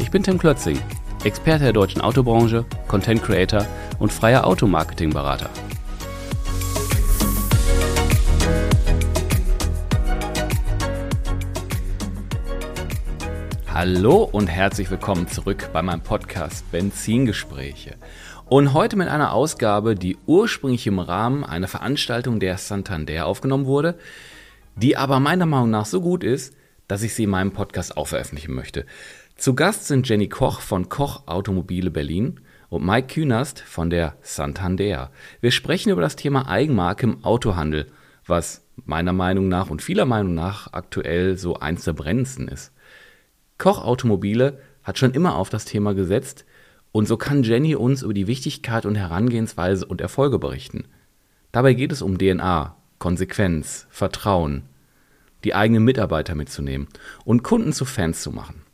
Ich bin Tim Klötzing, Experte der deutschen Autobranche, Content Creator und freier Automarketing-Berater. Hallo und herzlich willkommen zurück bei meinem Podcast Benzingespräche. Und heute mit einer Ausgabe, die ursprünglich im Rahmen einer Veranstaltung der Santander aufgenommen wurde, die aber meiner Meinung nach so gut ist, dass ich sie in meinem Podcast auch veröffentlichen möchte. Zu Gast sind Jenny Koch von Koch Automobile Berlin und Mike Künast von der Santander. Wir sprechen über das Thema Eigenmarke im Autohandel, was meiner Meinung nach und vieler Meinung nach aktuell so eins der brennendsten ist. Koch Automobile hat schon immer auf das Thema gesetzt und so kann Jenny uns über die Wichtigkeit und Herangehensweise und Erfolge berichten. Dabei geht es um DNA, Konsequenz, Vertrauen, die eigenen Mitarbeiter mitzunehmen und Kunden zu Fans zu machen.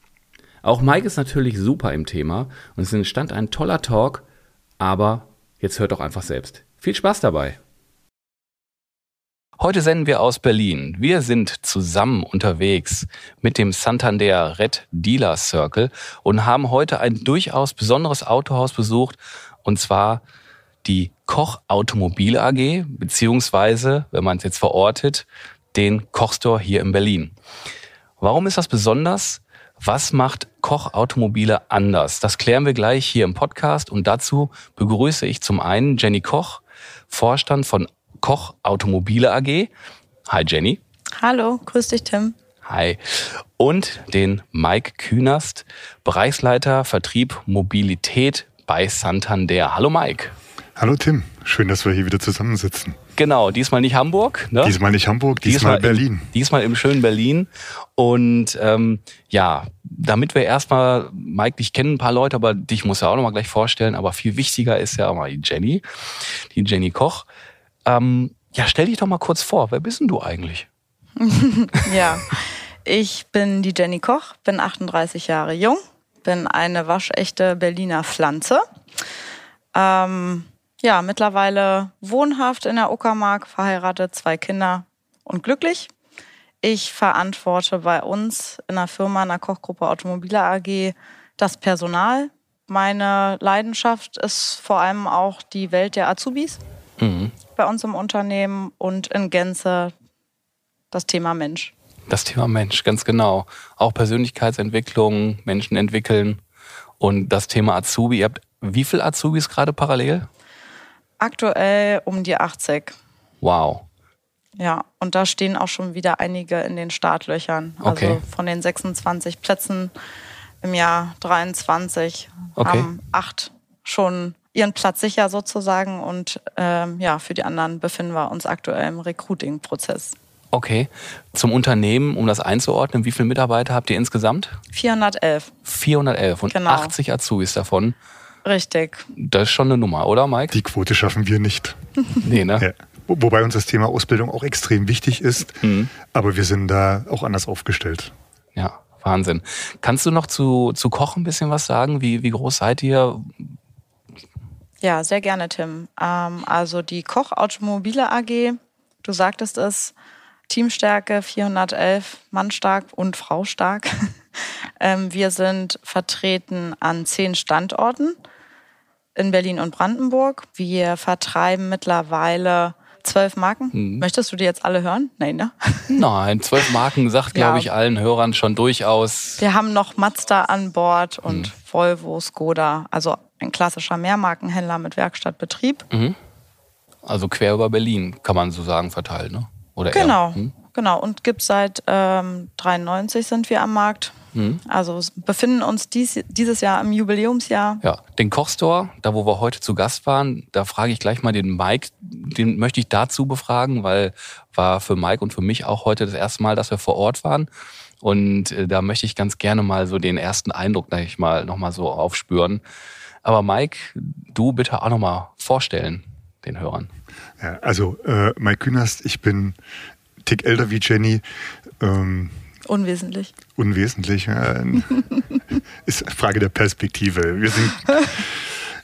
Auch Mike ist natürlich super im Thema und es entstand ein toller Talk, aber jetzt hört doch einfach selbst. Viel Spaß dabei! Heute senden wir aus Berlin. Wir sind zusammen unterwegs mit dem Santander Red Dealer Circle und haben heute ein durchaus besonderes Autohaus besucht und zwar die Koch Automobile AG, beziehungsweise, wenn man es jetzt verortet, den Kochstore hier in Berlin. Warum ist das besonders? Was macht Koch Automobile anders? Das klären wir gleich hier im Podcast und dazu begrüße ich zum einen Jenny Koch, Vorstand von Koch Automobile AG. Hi Jenny. Hallo, grüß dich Tim. Hi. Und den Mike Künast, Bereichsleiter Vertrieb Mobilität bei Santander. Hallo Mike. Hallo Tim, schön, dass wir hier wieder zusammensitzen. Genau, diesmal nicht Hamburg. Ne? Diesmal nicht Hamburg, diesmal, diesmal Berlin. Im, diesmal im schönen Berlin. Und ähm, ja, damit wir erstmal, Mike, dich kennen ein paar Leute, aber dich muss ja auch nochmal gleich vorstellen. Aber viel wichtiger ist ja auch mal die Jenny, die Jenny Koch. Ähm, ja, stell dich doch mal kurz vor. Wer bist denn du eigentlich? ja, ich bin die Jenny Koch, bin 38 Jahre jung, bin eine waschechte Berliner Pflanze. Ähm, ja, mittlerweile wohnhaft in der Uckermark, verheiratet, zwei Kinder und glücklich. Ich verantworte bei uns in der Firma, in der Kochgruppe Automobile AG, das Personal. Meine Leidenschaft ist vor allem auch die Welt der Azubis. Mhm bei uns im Unternehmen und in Gänze das Thema Mensch. Das Thema Mensch, ganz genau. Auch Persönlichkeitsentwicklung, Menschen entwickeln und das Thema Azubi. Ihr habt wie viele Azubis gerade parallel? Aktuell um die 80. Wow. Ja, und da stehen auch schon wieder einige in den Startlöchern. Okay. Also von den 26 Plätzen im Jahr 23 okay. haben acht schon ihren Platz sicher sozusagen und ähm, ja, für die anderen befinden wir uns aktuell im Recruiting-Prozess. Okay. Zum Unternehmen, um das einzuordnen, wie viele Mitarbeiter habt ihr insgesamt? 411. 411 und genau. 80 Azubis davon. Richtig. Das ist schon eine Nummer, oder Mike? Die Quote schaffen wir nicht. nee, ne? Ja. Wobei uns das Thema Ausbildung auch extrem wichtig ist, mhm. aber wir sind da auch anders aufgestellt. Ja, Wahnsinn. Kannst du noch zu, zu Koch ein bisschen was sagen? Wie, wie groß seid ihr? Ja, sehr gerne, Tim. Ähm, also die Koch Automobile AG, du sagtest es, Teamstärke 411, Mann stark und Frau stark. ähm, wir sind vertreten an zehn Standorten in Berlin und Brandenburg. Wir vertreiben mittlerweile zwölf Marken. Hm. Möchtest du die jetzt alle hören? Nein, ne? Nein, zwölf Marken sagt, glaube ja. ich, allen Hörern schon durchaus. Wir haben noch Mazda an Bord und hm. Volvo, Skoda. Also ein klassischer Mehrmarkenhändler mit Werkstattbetrieb. Mhm. Also quer über Berlin, kann man so sagen, verteilt, ne? Oder genau, hm? Genau. Und gibt seit ähm, 93 sind wir am Markt. Mhm. Also befinden uns dies, dieses Jahr im Jubiläumsjahr. Ja, den Kochstore, da wo wir heute zu Gast waren, da frage ich gleich mal den Mike, den möchte ich dazu befragen, weil war für Mike und für mich auch heute das erste Mal, dass wir vor Ort waren. Und äh, da möchte ich ganz gerne mal so den ersten Eindruck, sag ich mal, nochmal so aufspüren. Aber Mike, du bitte auch nochmal vorstellen den Hörern. Ja, also äh, Mike Künast, ich bin Tick älter wie Jenny. Ähm, unwesentlich. Unwesentlich. Ja, ist Frage der Perspektive. Wir sind,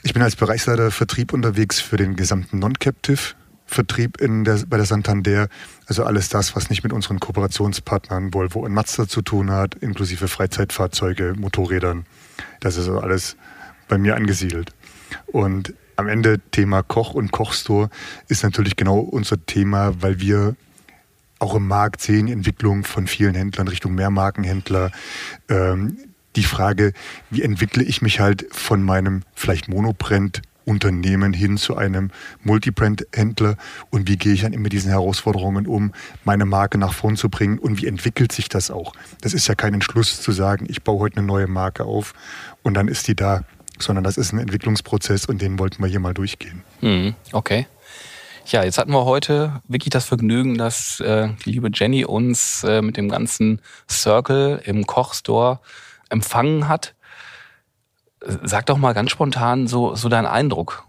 ich bin als Bereichsleiter Vertrieb unterwegs für den gesamten Non-Captive. Vertrieb in der, bei der Santander, also alles das, was nicht mit unseren Kooperationspartnern Volvo und Mazda zu tun hat, inklusive Freizeitfahrzeuge, Motorrädern. Das ist also alles bei mir angesiedelt. Und am Ende Thema Koch und Kochstore ist natürlich genau unser Thema, weil wir auch im Markt sehen, Entwicklung von vielen Händlern Richtung Mehrmarkenhändler. Ähm, die Frage, wie entwickle ich mich halt von meinem vielleicht Monobrand Unternehmen hin zu einem Multibrand-Händler und wie gehe ich dann mit diesen Herausforderungen um, meine Marke nach vorn zu bringen und wie entwickelt sich das auch? Das ist ja kein Entschluss zu sagen, ich baue heute eine neue Marke auf und dann ist die da, sondern das ist ein Entwicklungsprozess und den wollten wir hier mal durchgehen. Mhm, okay. Ja, jetzt hatten wir heute wirklich das Vergnügen, dass äh, die liebe Jenny uns äh, mit dem ganzen Circle im Kochstore empfangen hat. Sag doch mal ganz spontan so, so deinen Eindruck.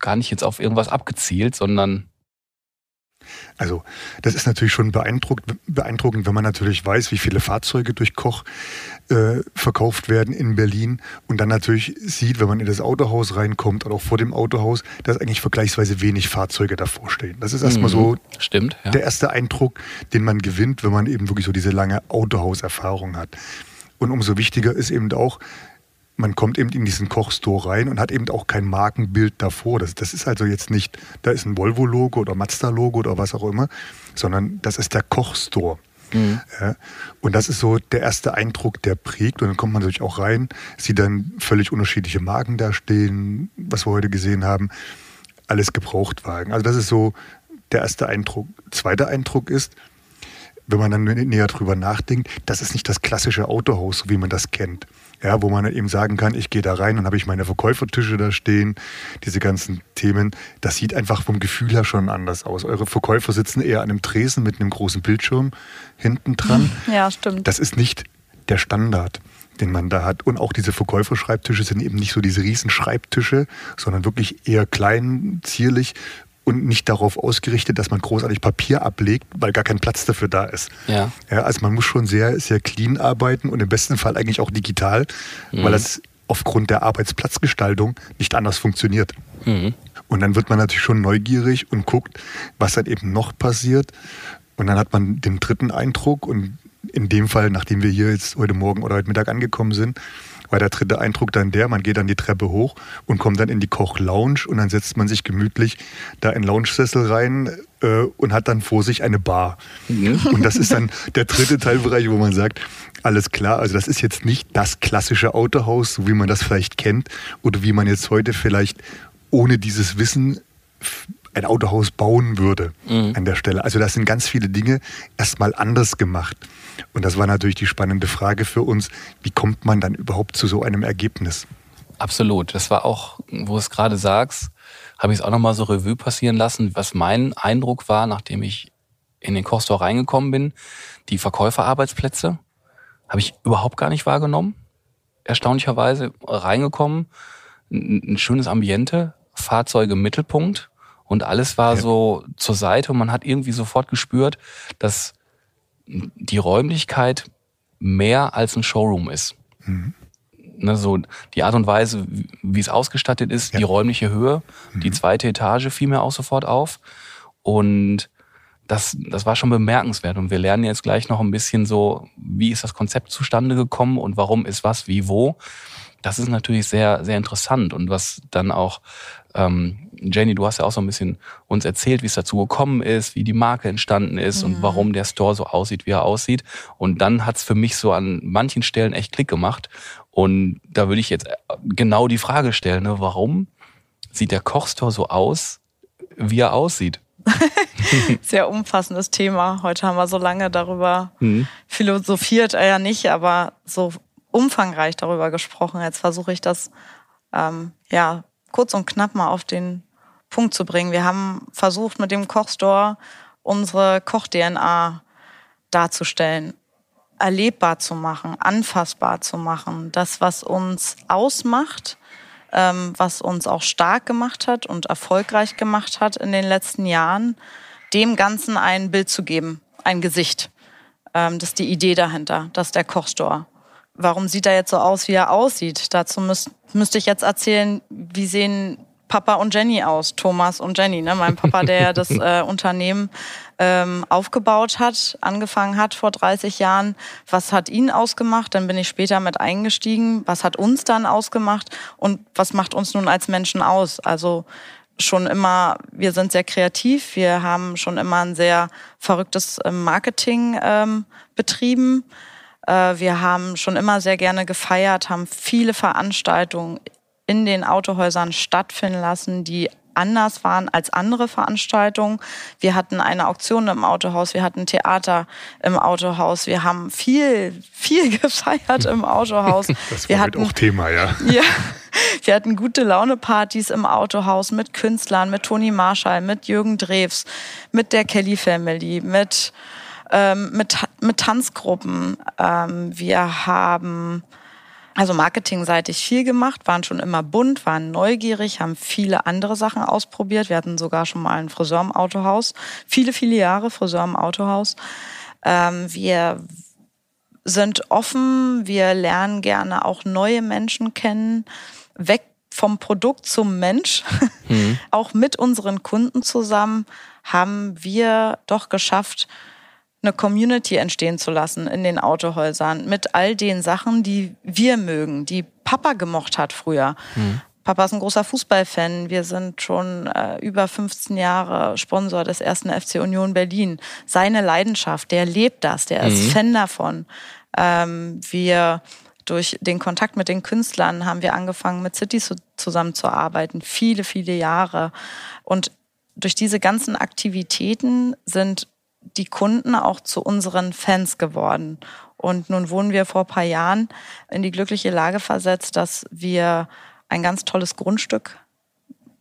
Gar nicht jetzt auf irgendwas abgezielt, sondern also das ist natürlich schon beeindruckend, beeindruckend, wenn man natürlich weiß, wie viele Fahrzeuge durch Koch äh, verkauft werden in Berlin und dann natürlich sieht, wenn man in das Autohaus reinkommt oder auch vor dem Autohaus, dass eigentlich vergleichsweise wenig Fahrzeuge davor stehen. Das ist erstmal so mhm. Stimmt, ja. der erste Eindruck, den man gewinnt, wenn man eben wirklich so diese lange Autohauserfahrung hat. Und umso wichtiger ist eben auch, man kommt eben in diesen Kochstore rein und hat eben auch kein Markenbild davor. Das, das ist also jetzt nicht, da ist ein Volvo-Logo oder Mazda-Logo oder was auch immer, sondern das ist der Kochstore. Mhm. Ja, und das ist so der erste Eindruck, der prägt. Und dann kommt man natürlich auch rein, sieht dann völlig unterschiedliche Marken da stehen, was wir heute gesehen haben. Alles Gebrauchtwagen. Also das ist so der erste Eindruck. Zweiter Eindruck ist, wenn man dann näher drüber nachdenkt, das ist nicht das klassische Autohaus, so wie man das kennt ja, wo man eben sagen kann, ich gehe da rein und habe ich meine Verkäufertische da stehen, diese ganzen Themen. Das sieht einfach vom Gefühl her schon anders aus. Eure Verkäufer sitzen eher an einem Tresen mit einem großen Bildschirm hinten dran. Ja, stimmt. Das ist nicht der Standard den man da hat. Und auch diese Verkäuferschreibtische sind eben nicht so diese riesen Schreibtische, sondern wirklich eher klein, zierlich und nicht darauf ausgerichtet, dass man großartig Papier ablegt, weil gar kein Platz dafür da ist. Ja. ja also man muss schon sehr, sehr clean arbeiten und im besten Fall eigentlich auch digital, mhm. weil das aufgrund der Arbeitsplatzgestaltung nicht anders funktioniert. Mhm. Und dann wird man natürlich schon neugierig und guckt, was dann eben noch passiert. Und dann hat man den dritten Eindruck und in dem Fall, nachdem wir hier jetzt heute Morgen oder heute Mittag angekommen sind, war der dritte Eindruck dann der, man geht dann die Treppe hoch und kommt dann in die Koch-Lounge und dann setzt man sich gemütlich da in Lounge-Sessel rein äh, und hat dann vor sich eine Bar. Mhm. Und das ist dann der dritte Teilbereich, wo man sagt, alles klar, also das ist jetzt nicht das klassische Autohaus, so wie man das vielleicht kennt oder wie man jetzt heute vielleicht ohne dieses Wissen ein Autohaus bauen würde mhm. an der Stelle. Also das sind ganz viele Dinge erstmal anders gemacht. Und das war natürlich die spannende Frage für uns, wie kommt man dann überhaupt zu so einem Ergebnis? Absolut. Das war auch, wo du es gerade sagst, habe ich es auch nochmal so Revue passieren lassen, was mein Eindruck war, nachdem ich in den Kochstore reingekommen bin. Die Verkäuferarbeitsplätze habe ich überhaupt gar nicht wahrgenommen. Erstaunlicherweise reingekommen, ein schönes Ambiente, Fahrzeuge im Mittelpunkt und alles war ja. so zur Seite und man hat irgendwie sofort gespürt, dass die Räumlichkeit mehr als ein Showroom ist. Mhm. Ne, so die Art und Weise, wie es ausgestattet ist, ja. die räumliche Höhe, mhm. die zweite Etage fiel mir auch sofort auf. Und das, das war schon bemerkenswert. Und wir lernen jetzt gleich noch ein bisschen so, wie ist das Konzept zustande gekommen und warum ist was, wie, wo. Das ist natürlich sehr, sehr interessant und was dann auch ähm, Jenny, du hast ja auch so ein bisschen uns erzählt, wie es dazu gekommen ist, wie die Marke entstanden ist mhm. und warum der Store so aussieht, wie er aussieht. Und dann hat's für mich so an manchen Stellen echt Klick gemacht. Und da würde ich jetzt genau die Frage stellen, ne, warum sieht der Kochstore so aus, wie er aussieht? Sehr umfassendes Thema. Heute haben wir so lange darüber mhm. philosophiert, äh, ja nicht, aber so umfangreich darüber gesprochen. Jetzt versuche ich das ähm, ja kurz und knapp mal auf den Punkt zu bringen. Wir haben versucht, mit dem Kochstore unsere Koch-DNA darzustellen. erlebbar zu machen, anfassbar zu machen. Das, was uns ausmacht, ähm, was uns auch stark gemacht hat und erfolgreich gemacht hat in den letzten Jahren, dem Ganzen ein Bild zu geben, ein Gesicht. Ähm, das ist die Idee dahinter, das ist der Kochstore. Warum sieht er jetzt so aus, wie er aussieht? Dazu müß, müsste ich jetzt erzählen, wie sehen Papa und Jenny aus, Thomas und Jenny. Ne? Mein Papa, der das äh, Unternehmen ähm, aufgebaut hat, angefangen hat vor 30 Jahren. Was hat ihn ausgemacht? Dann bin ich später mit eingestiegen. Was hat uns dann ausgemacht? Und was macht uns nun als Menschen aus? Also schon immer, wir sind sehr kreativ. Wir haben schon immer ein sehr verrücktes ähm, Marketing ähm, betrieben. Äh, wir haben schon immer sehr gerne gefeiert, haben viele Veranstaltungen in den Autohäusern stattfinden lassen, die anders waren als andere Veranstaltungen. Wir hatten eine Auktion im Autohaus, wir hatten Theater im Autohaus, wir haben viel, viel gefeiert im Autohaus. Das war wir hatten, auch Thema, ja. Ja, wir hatten gute Laune-Partys im Autohaus mit Künstlern, mit Toni Marshall, mit Jürgen Drews, mit der Kelly Family, mit, ähm, mit, mit Tanzgruppen. Ähm, wir haben also marketingseitig viel gemacht, waren schon immer bunt, waren neugierig, haben viele andere Sachen ausprobiert. Wir hatten sogar schon mal einen Friseur im Autohaus, viele, viele Jahre Friseur im Autohaus. Ähm, wir sind offen, wir lernen gerne auch neue Menschen kennen, weg vom Produkt zum Mensch. Mhm. auch mit unseren Kunden zusammen haben wir doch geschafft, eine Community entstehen zu lassen in den Autohäusern mit all den Sachen, die wir mögen, die Papa gemocht hat früher. Mhm. Papa ist ein großer Fußballfan. Wir sind schon äh, über 15 Jahre Sponsor des ersten FC Union Berlin. Seine Leidenschaft, der lebt das, der mhm. ist Fan davon. Ähm, wir durch den Kontakt mit den Künstlern haben wir angefangen, mit City zusammenzuarbeiten, viele, viele Jahre. Und durch diese ganzen Aktivitäten sind die Kunden auch zu unseren Fans geworden. Und nun wurden wir vor ein paar Jahren in die glückliche Lage versetzt, dass wir ein ganz tolles Grundstück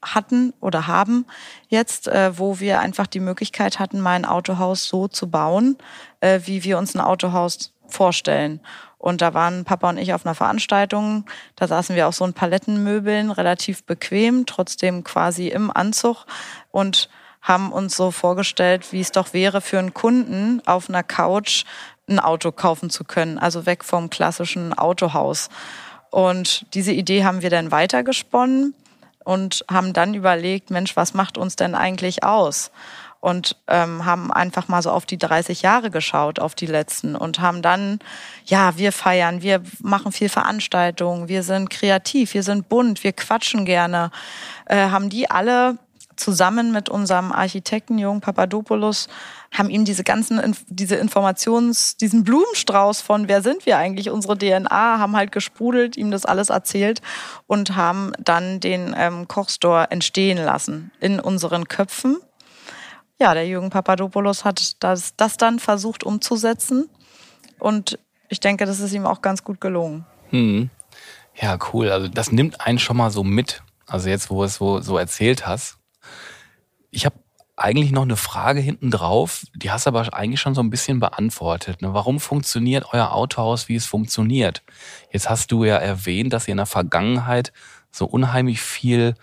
hatten oder haben jetzt, äh, wo wir einfach die Möglichkeit hatten, mein Autohaus so zu bauen, äh, wie wir uns ein Autohaus vorstellen. Und da waren Papa und ich auf einer Veranstaltung. Da saßen wir auf so ein Palettenmöbeln, relativ bequem, trotzdem quasi im Anzug und haben uns so vorgestellt, wie es doch wäre für einen Kunden auf einer Couch ein Auto kaufen zu können, also weg vom klassischen Autohaus. Und diese Idee haben wir dann weitergesponnen und haben dann überlegt, Mensch, was macht uns denn eigentlich aus? Und ähm, haben einfach mal so auf die 30 Jahre geschaut, auf die letzten und haben dann, ja, wir feiern, wir machen viel Veranstaltungen, wir sind kreativ, wir sind bunt, wir quatschen gerne, äh, haben die alle zusammen mit unserem Architekten Jürgen Papadopoulos haben ihm diese ganzen, diese Informations, diesen Blumenstrauß von wer sind wir eigentlich, unsere DNA, haben halt gesprudelt, ihm das alles erzählt und haben dann den ähm, Kochstore entstehen lassen in unseren Köpfen. Ja, der Jürgen Papadopoulos hat das, das dann versucht umzusetzen und ich denke, das ist ihm auch ganz gut gelungen. Hm. Ja, cool. Also das nimmt einen schon mal so mit. Also jetzt, wo es so, so erzählt hast, ich habe eigentlich noch eine Frage hinten drauf, die hast du aber eigentlich schon so ein bisschen beantwortet. Ne? Warum funktioniert euer Autohaus, wie es funktioniert? Jetzt hast du ja erwähnt, dass ihr in der Vergangenheit so unheimlich viel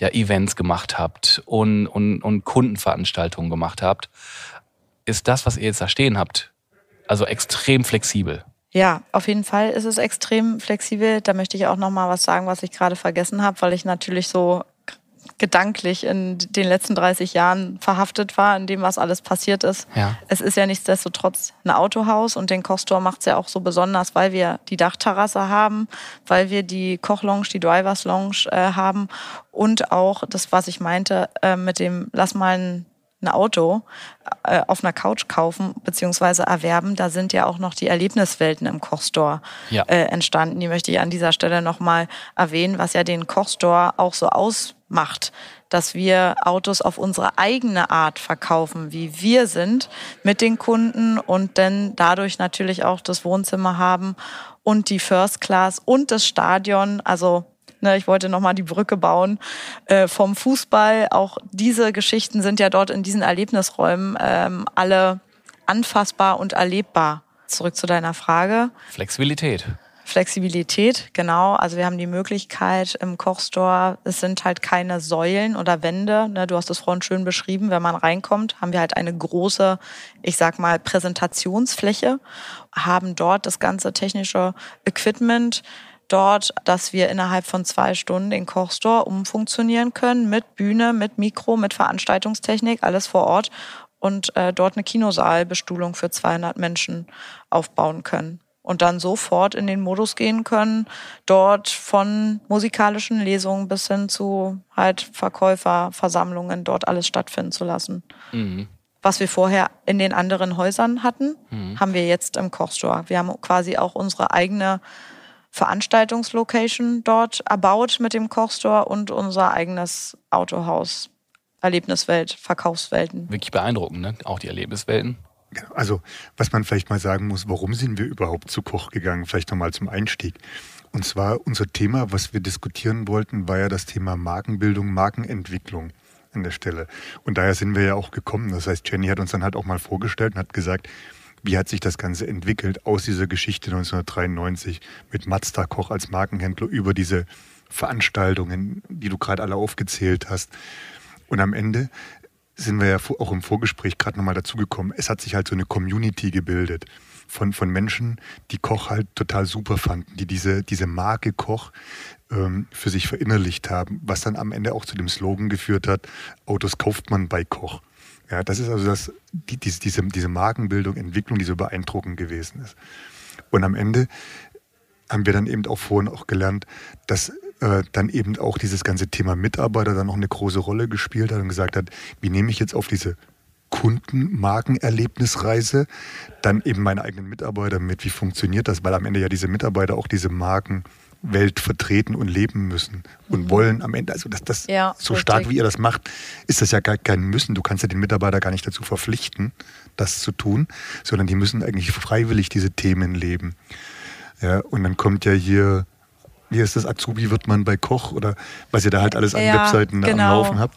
ja, Events gemacht habt und, und, und Kundenveranstaltungen gemacht habt. Ist das, was ihr jetzt da stehen habt, also extrem flexibel? Ja, auf jeden Fall ist es extrem flexibel. Da möchte ich auch noch mal was sagen, was ich gerade vergessen habe, weil ich natürlich so gedanklich in den letzten 30 Jahren verhaftet war, in dem, was alles passiert ist. Ja. Es ist ja nichtsdestotrotz ein Autohaus und den Kochstore macht es ja auch so besonders, weil wir die Dachterrasse haben, weil wir die Kochlounge, die Drivers Lounge äh, haben und auch das, was ich meinte, äh, mit dem Lass mal ein ein Auto äh, auf einer Couch kaufen bzw. erwerben, da sind ja auch noch die Erlebniswelten im Kochstore ja. äh, entstanden. Die möchte ich an dieser Stelle nochmal erwähnen, was ja den Kochstore auch so aus macht, dass wir Autos auf unsere eigene Art verkaufen, wie wir sind mit den Kunden und dann dadurch natürlich auch das Wohnzimmer haben und die First Class und das Stadion. Also ne, ich wollte nochmal die Brücke bauen äh, vom Fußball. Auch diese Geschichten sind ja dort in diesen Erlebnisräumen ähm, alle anfassbar und erlebbar zurück zu deiner Frage. Flexibilität. Flexibilität, genau. Also wir haben die Möglichkeit im Kochstore, es sind halt keine Säulen oder Wände. Ne? Du hast es vorhin schön beschrieben. Wenn man reinkommt, haben wir halt eine große, ich sag mal, Präsentationsfläche, haben dort das ganze technische Equipment dort, dass wir innerhalb von zwei Stunden den Kochstore umfunktionieren können mit Bühne, mit Mikro, mit Veranstaltungstechnik, alles vor Ort und äh, dort eine Kinosaalbestuhlung für 200 Menschen aufbauen können und dann sofort in den Modus gehen können, dort von musikalischen Lesungen bis hin zu halt Verkäuferversammlungen dort alles stattfinden zu lassen. Mhm. Was wir vorher in den anderen Häusern hatten, mhm. haben wir jetzt im Kochstore. Wir haben quasi auch unsere eigene Veranstaltungslocation dort erbaut mit dem Kochstore und unser eigenes Autohaus. Erlebniswelt, Verkaufswelten. Wirklich beeindruckend, ne? Auch die Erlebniswelten. Genau. Also, was man vielleicht mal sagen muss, warum sind wir überhaupt zu Koch gegangen? Vielleicht nochmal zum Einstieg. Und zwar unser Thema, was wir diskutieren wollten, war ja das Thema Markenbildung, Markenentwicklung an der Stelle. Und daher sind wir ja auch gekommen. Das heißt, Jenny hat uns dann halt auch mal vorgestellt und hat gesagt, wie hat sich das Ganze entwickelt aus dieser Geschichte 1993 mit Mazda Koch als Markenhändler über diese Veranstaltungen, die du gerade alle aufgezählt hast. Und am Ende sind wir ja auch im Vorgespräch gerade nochmal dazugekommen. Es hat sich halt so eine Community gebildet von, von Menschen, die Koch halt total super fanden, die diese, diese Marke Koch ähm, für sich verinnerlicht haben, was dann am Ende auch zu dem Slogan geführt hat, Autos kauft man bei Koch. Ja, das ist also das, die, diese, diese, diese Markenbildung, Entwicklung, die so beeindruckend gewesen ist. Und am Ende haben wir dann eben auch vorhin auch gelernt, dass äh, dann eben auch dieses ganze Thema Mitarbeiter dann noch eine große Rolle gespielt hat und gesagt hat, wie nehme ich jetzt auf diese Kundenmarkenerlebnisreise dann eben meine eigenen Mitarbeiter mit, wie funktioniert das, weil am Ende ja diese Mitarbeiter auch diese Markenwelt vertreten und leben müssen und mhm. wollen am Ende, also das, das ja, so richtig. stark wie ihr das macht, ist das ja gar kein Müssen. Du kannst ja den Mitarbeiter gar nicht dazu verpflichten, das zu tun, sondern die müssen eigentlich freiwillig diese Themen leben. Ja, und dann kommt ja hier wie heißt das, Azubi wird man bei Koch oder was ihr da halt alles an ja, Webseiten genau. am Laufen habt?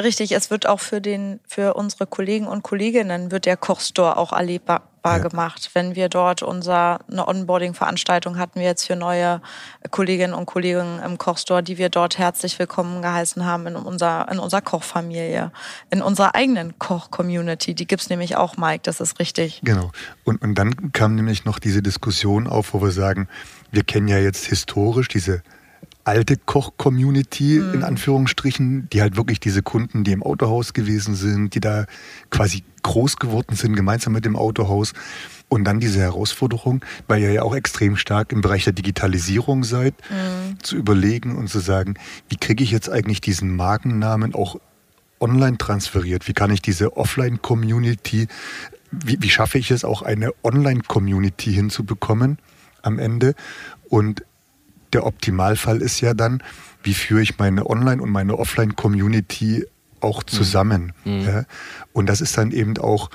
Richtig, es wird auch für den, für unsere Kollegen und Kolleginnen wird der Kochstore auch erlebbar ja. gemacht. Wenn wir dort unser, eine Onboarding-Veranstaltung hatten wir jetzt für neue Kolleginnen und Kollegen im Kochstore, die wir dort herzlich willkommen geheißen haben in unserer, in unserer Kochfamilie, in unserer eigenen Koch-Community. Die gibt's nämlich auch, Mike, das ist richtig. Genau. Und, und dann kam nämlich noch diese Diskussion auf, wo wir sagen, wir kennen ja jetzt historisch diese alte Koch-Community mhm. in Anführungsstrichen, die halt wirklich diese Kunden, die im Autohaus gewesen sind, die da quasi groß geworden sind, gemeinsam mit dem Autohaus. Und dann diese Herausforderung, weil ihr ja auch extrem stark im Bereich der Digitalisierung seid, mhm. zu überlegen und zu sagen, wie kriege ich jetzt eigentlich diesen Markennamen auch online transferiert? Wie kann ich diese Offline-Community, wie, wie schaffe ich es auch eine Online-Community hinzubekommen am Ende? Und der Optimalfall ist ja dann, wie führe ich meine Online- und meine Offline-Community auch mhm. zusammen. Mhm. Ja? Und das ist dann eben auch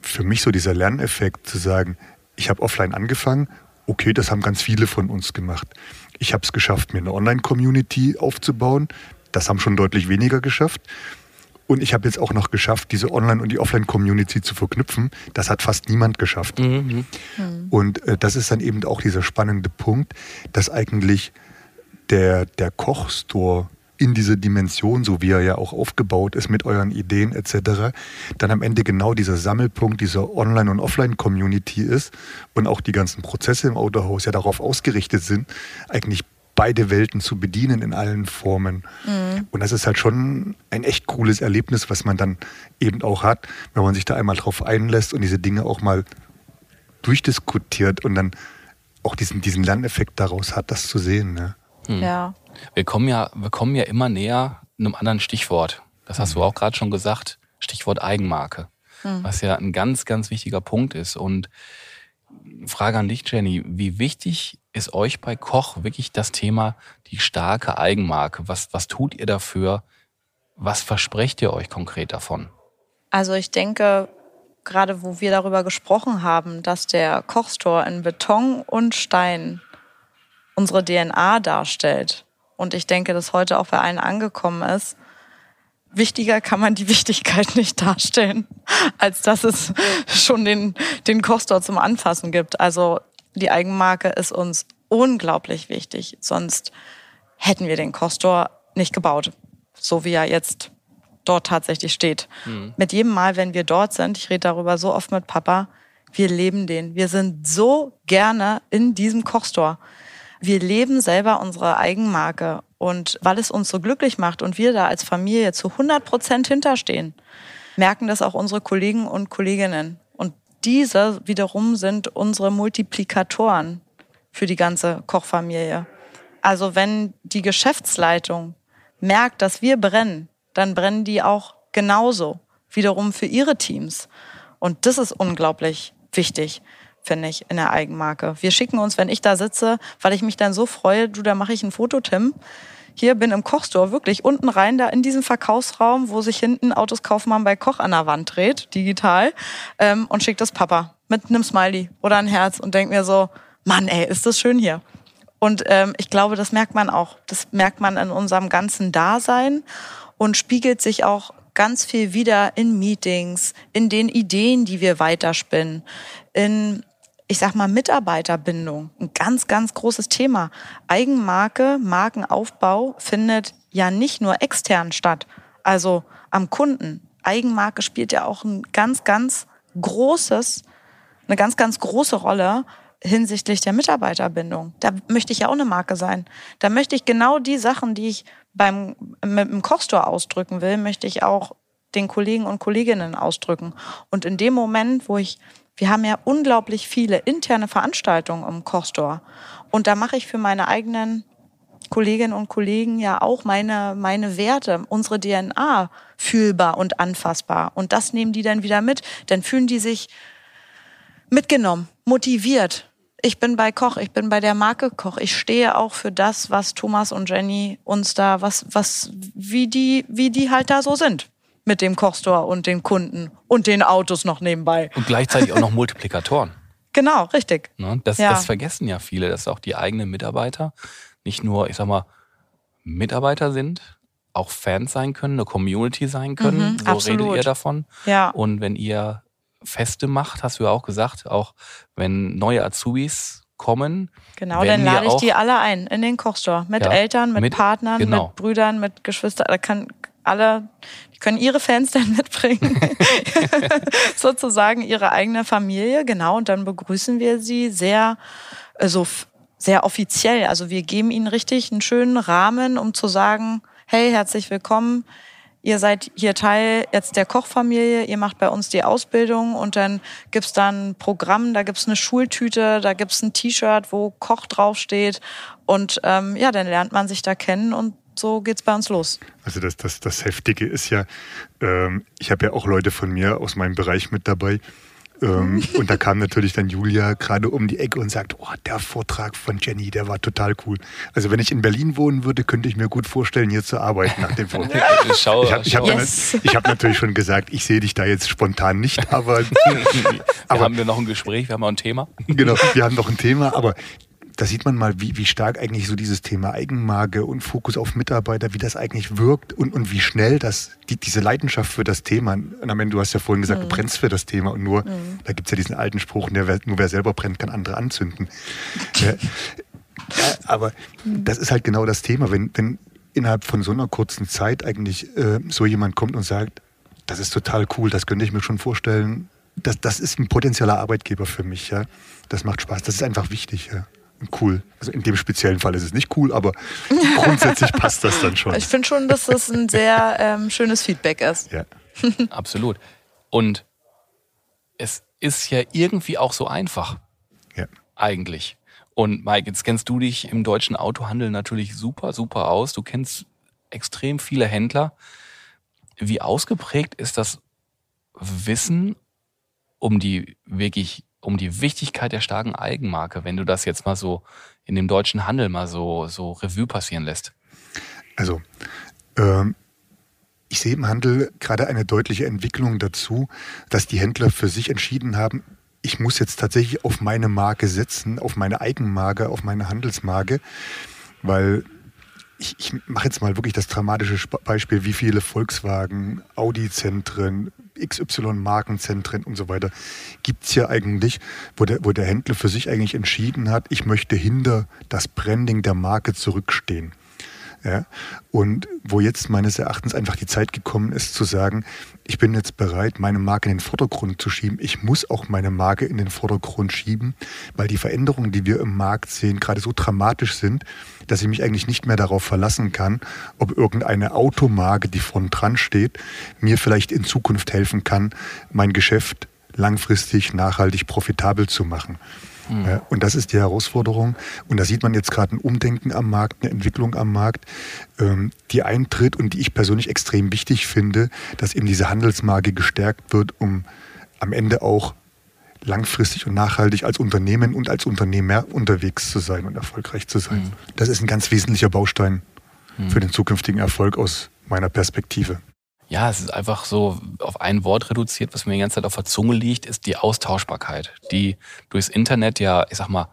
für mich so dieser Lerneffekt zu sagen, ich habe offline angefangen, okay, das haben ganz viele von uns gemacht. Ich habe es geschafft, mir eine Online-Community aufzubauen. Das haben schon deutlich weniger geschafft. Und ich habe jetzt auch noch geschafft, diese Online- und die Offline-Community zu verknüpfen. Das hat fast niemand geschafft. Mhm. Mhm. Und äh, das ist dann eben auch dieser spannende Punkt, dass eigentlich der, der Kochstore in diese Dimension, so wie er ja auch aufgebaut ist mit euren Ideen etc., dann am Ende genau dieser Sammelpunkt dieser Online- und Offline-Community ist und auch die ganzen Prozesse im Autohaus ja darauf ausgerichtet sind, eigentlich beide Welten zu bedienen in allen Formen. Mhm. Und das ist halt schon ein echt cooles Erlebnis, was man dann eben auch hat, wenn man sich da einmal drauf einlässt und diese Dinge auch mal durchdiskutiert und dann auch diesen, diesen Lerneffekt daraus hat, das zu sehen. Ne? Mhm. Ja. Wir kommen ja, wir kommen ja immer näher einem anderen Stichwort. Das hast mhm. du auch gerade schon gesagt. Stichwort Eigenmarke. Mhm. Was ja ein ganz, ganz wichtiger Punkt ist. Und Frage an dich, Jenny. Wie wichtig ist euch bei Koch wirklich das Thema die starke Eigenmarke? Was, was tut ihr dafür? Was versprecht ihr euch konkret davon? Also ich denke, gerade wo wir darüber gesprochen haben, dass der Kochstore in Beton und Stein unsere DNA darstellt und ich denke, dass heute auch bei allen angekommen ist, wichtiger kann man die Wichtigkeit nicht darstellen, als dass es schon den, den Kostor zum Anfassen gibt. Also die Eigenmarke ist uns unglaublich wichtig. Sonst hätten wir den Kostor nicht gebaut, so wie er jetzt dort tatsächlich steht. Mhm. Mit jedem Mal, wenn wir dort sind, ich rede darüber so oft mit Papa, wir leben den. Wir sind so gerne in diesem Kochstore. Wir leben selber unsere Eigenmarke. Und weil es uns so glücklich macht und wir da als Familie zu 100 Prozent hinterstehen, merken das auch unsere Kollegen und Kolleginnen. Und diese wiederum sind unsere Multiplikatoren für die ganze Kochfamilie. Also wenn die Geschäftsleitung merkt, dass wir brennen, dann brennen die auch genauso wiederum für ihre Teams. Und das ist unglaublich wichtig, finde ich, in der Eigenmarke. Wir schicken uns, wenn ich da sitze, weil ich mich dann so freue, du, da mache ich ein Foto, Tim. Hier bin im Kochstore, wirklich unten rein, da in diesem Verkaufsraum, wo sich hinten Autos Kaufmann bei Koch an der Wand dreht, digital, ähm, und schickt das Papa mit einem Smiley oder ein Herz und denkt mir so, Mann, ey, ist das schön hier. Und ähm, ich glaube, das merkt man auch. Das merkt man in unserem ganzen Dasein und spiegelt sich auch ganz viel wieder in Meetings, in den Ideen, die wir weiterspinnen, in, ich sag mal, Mitarbeiterbindung. Ein ganz, ganz großes Thema. Eigenmarke, Markenaufbau findet ja nicht nur extern statt, also am Kunden. Eigenmarke spielt ja auch ein ganz, ganz großes, eine ganz, ganz große Rolle hinsichtlich der Mitarbeiterbindung. Da möchte ich ja auch eine Marke sein. Da möchte ich genau die Sachen, die ich beim, mit dem Kochstore ausdrücken will, möchte ich auch den Kollegen und Kolleginnen ausdrücken. Und in dem Moment, wo ich, wir haben ja unglaublich viele interne Veranstaltungen im Kochstore. Und da mache ich für meine eigenen Kolleginnen und Kollegen ja auch meine, meine Werte, unsere DNA fühlbar und anfassbar. Und das nehmen die dann wieder mit. Dann fühlen die sich mitgenommen, motiviert, ich bin bei Koch, ich bin bei der Marke Koch. Ich stehe auch für das, was Thomas und Jenny uns da, was, was, wie die, wie die halt da so sind. Mit dem Kochstore und den Kunden und den Autos noch nebenbei. Und gleichzeitig auch noch Multiplikatoren. Genau, richtig. Ne? Das, ja. das vergessen ja viele, dass auch die eigenen Mitarbeiter nicht nur, ich sag mal, Mitarbeiter sind, auch Fans sein können, eine Community sein können. Mhm, so absolut. redet ihr davon. Ja. Und wenn ihr Feste macht, hast du ja auch gesagt, auch wenn neue Azubis kommen. Genau, dann lade ich die alle ein in den Kochstore. Mit ja, Eltern, mit, mit Partnern, genau. mit Brüdern, mit Geschwistern. Da kann alle, die können ihre Fans dann mitbringen. Sozusagen ihre eigene Familie, genau. Und dann begrüßen wir sie sehr, also sehr offiziell. Also wir geben ihnen richtig einen schönen Rahmen, um zu sagen, hey, herzlich willkommen ihr seid hier Teil jetzt der Kochfamilie, ihr macht bei uns die Ausbildung und dann gibt's dann ein Programm, da gibt's eine Schultüte, da gibt's ein T-Shirt, wo Koch draufsteht und ähm, ja, dann lernt man sich da kennen und so geht's bei uns los. Also das, das, das Heftige ist ja, ähm, ich habe ja auch Leute von mir aus meinem Bereich mit dabei, ähm, und da kam natürlich dann Julia gerade um die Ecke und sagt, oh, der Vortrag von Jenny, der war total cool. Also wenn ich in Berlin wohnen würde, könnte ich mir gut vorstellen, hier zu arbeiten nach dem Vortrag. schau, ich habe hab, yes. hab natürlich schon gesagt, ich sehe dich da jetzt spontan nicht, aber... aber haben wir noch ein Gespräch, wir haben auch ein Thema. Genau, wir haben noch ein Thema, aber da sieht man mal, wie, wie stark eigentlich so dieses Thema Eigenmarke und Fokus auf Mitarbeiter, wie das eigentlich wirkt und, und wie schnell das, die, diese Leidenschaft für das Thema, und am Ende, du hast ja vorhin gesagt, mhm. du brennst für das Thema und nur, mhm. da gibt's ja diesen alten Spruch, der, nur wer selber brennt, kann andere anzünden. ja, aber das ist halt genau das Thema, wenn, wenn innerhalb von so einer kurzen Zeit eigentlich äh, so jemand kommt und sagt, das ist total cool, das könnte ich mir schon vorstellen, das, das ist ein potenzieller Arbeitgeber für mich, ja. Das macht Spaß, das ist einfach wichtig, ja cool. Also in dem speziellen Fall ist es nicht cool, aber grundsätzlich passt das dann schon. Ich finde schon, dass das ein sehr ähm, schönes Feedback ist. Ja. Absolut. Und es ist ja irgendwie auch so einfach. Ja. Eigentlich. Und Mike, jetzt kennst du dich im deutschen Autohandel natürlich super, super aus. Du kennst extrem viele Händler. Wie ausgeprägt ist das Wissen um die wirklich um die Wichtigkeit der starken Eigenmarke, wenn du das jetzt mal so in dem deutschen Handel mal so, so Revue passieren lässt? Also, ähm, ich sehe im Handel gerade eine deutliche Entwicklung dazu, dass die Händler für sich entschieden haben, ich muss jetzt tatsächlich auf meine Marke setzen, auf meine Eigenmarke, auf meine Handelsmarke, weil ich, ich mache jetzt mal wirklich das dramatische Beispiel, wie viele Volkswagen, Audi-Zentren, XY-Markenzentren und so weiter gibt es ja eigentlich, wo der, wo der Händler für sich eigentlich entschieden hat, ich möchte hinter das Branding der Marke zurückstehen. Ja? Und wo jetzt meines Erachtens einfach die Zeit gekommen ist zu sagen, ich bin jetzt bereit, meine Marke in den Vordergrund zu schieben. Ich muss auch meine Marke in den Vordergrund schieben, weil die Veränderungen, die wir im Markt sehen, gerade so dramatisch sind, dass ich mich eigentlich nicht mehr darauf verlassen kann, ob irgendeine Automarke, die vorn dran steht, mir vielleicht in Zukunft helfen kann, mein Geschäft langfristig nachhaltig profitabel zu machen. Mhm. Und das ist die Herausforderung. Und da sieht man jetzt gerade ein Umdenken am Markt, eine Entwicklung am Markt, ähm, die eintritt und die ich persönlich extrem wichtig finde, dass eben diese Handelsmarke gestärkt wird, um am Ende auch langfristig und nachhaltig als Unternehmen und als Unternehmer unterwegs zu sein und erfolgreich zu sein. Mhm. Das ist ein ganz wesentlicher Baustein mhm. für den zukünftigen Erfolg aus meiner Perspektive. Ja, es ist einfach so auf ein Wort reduziert, was mir die ganze Zeit auf der Zunge liegt, ist die Austauschbarkeit, die durchs Internet ja, ich sag mal,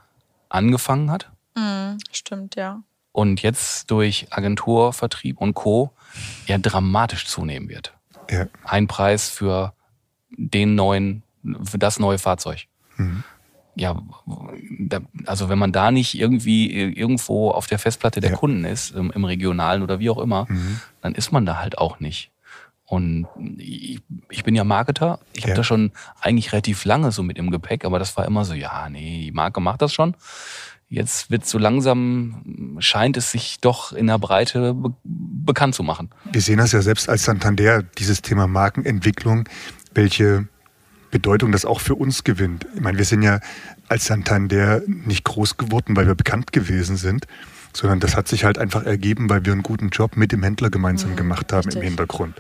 angefangen hat. Mhm, stimmt, ja. Und jetzt durch Agenturvertrieb und Co. ja dramatisch zunehmen wird. Ja. Ein Preis für den neuen, für das neue Fahrzeug. Mhm. Ja, also wenn man da nicht irgendwie irgendwo auf der Festplatte der ja. Kunden ist, im, im, Regionalen oder wie auch immer, mhm. dann ist man da halt auch nicht. Und ich, ich bin ja Marketer. Ich ja. habe das schon eigentlich relativ lange so mit im Gepäck, aber das war immer so, ja, nee, die Marke macht das schon. Jetzt wird so langsam, scheint es sich doch in der Breite be bekannt zu machen. Wir sehen das ja selbst als Santander, dieses Thema Markenentwicklung, welche Bedeutung das auch für uns gewinnt. Ich meine, wir sind ja als Santander nicht groß geworden, weil wir bekannt gewesen sind, sondern das hat sich halt einfach ergeben, weil wir einen guten Job mit dem Händler gemeinsam mhm, gemacht haben richtig. im Hintergrund.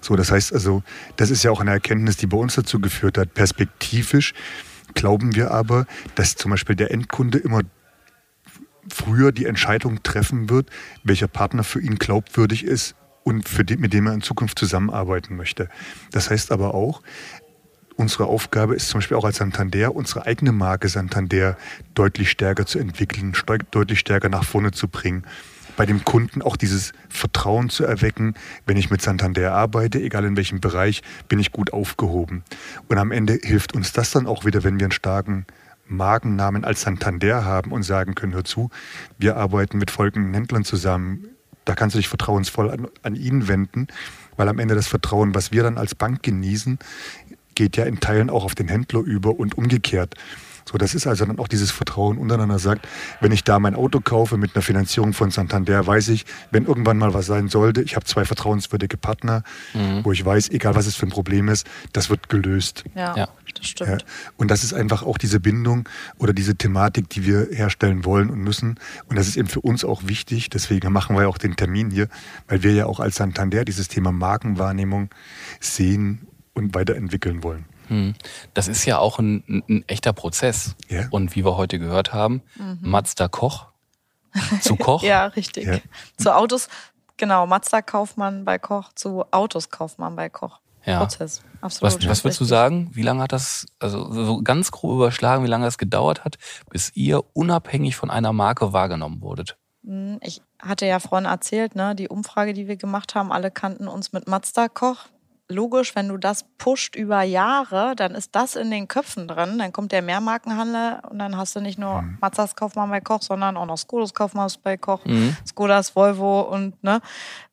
So, das heißt also, das ist ja auch eine Erkenntnis, die bei uns dazu geführt hat. Perspektivisch glauben wir aber, dass zum Beispiel der Endkunde immer früher die Entscheidung treffen wird, welcher Partner für ihn glaubwürdig ist und für die, mit dem er in Zukunft zusammenarbeiten möchte. Das heißt aber auch, unsere Aufgabe ist zum Beispiel auch als Santander, unsere eigene Marke Santander deutlich stärker zu entwickeln, deutlich stärker nach vorne zu bringen bei dem Kunden auch dieses Vertrauen zu erwecken, wenn ich mit Santander arbeite, egal in welchem Bereich, bin ich gut aufgehoben. Und am Ende hilft uns das dann auch wieder, wenn wir einen starken Markennamen als Santander haben und sagen können, hör zu, wir arbeiten mit folgenden Händlern zusammen, da kannst du dich vertrauensvoll an, an ihn wenden, weil am Ende das Vertrauen, was wir dann als Bank genießen, geht ja in Teilen auch auf den Händler über und umgekehrt. So, das ist also dann auch dieses Vertrauen untereinander sagt, wenn ich da mein Auto kaufe mit einer Finanzierung von Santander, weiß ich, wenn irgendwann mal was sein sollte, ich habe zwei vertrauenswürdige Partner, mhm. wo ich weiß, egal was es für ein Problem ist, das wird gelöst. Ja, ja. das stimmt. Ja. Und das ist einfach auch diese Bindung oder diese Thematik, die wir herstellen wollen und müssen. Und das ist eben für uns auch wichtig. Deswegen machen wir ja auch den Termin hier, weil wir ja auch als Santander dieses Thema Markenwahrnehmung sehen und weiterentwickeln wollen. Hm. Das ist ja auch ein, ein echter Prozess. Ja. Und wie wir heute gehört haben, mhm. Mazda Koch zu Koch. ja, richtig. Ja. Zu Autos, genau, Mazda Kaufmann bei Koch, zu Autos Kaufmann bei Koch. Ja. Prozess. Absolut. Was, was würdest du sagen? Wie lange hat das, also so ganz grob überschlagen, wie lange das gedauert hat, bis ihr unabhängig von einer Marke wahrgenommen wurdet? Hm, ich hatte ja vorhin erzählt, ne, die Umfrage, die wir gemacht haben, alle kannten uns mit Mazda Koch logisch, wenn du das pusht über Jahre, dann ist das in den Köpfen drin. Dann kommt der Mehrmarkenhandel und dann hast du nicht nur mhm. Mazdas Kaufmann bei Koch, sondern auch noch Skodas Kaufmann bei Koch, mhm. Skodas Volvo und ne.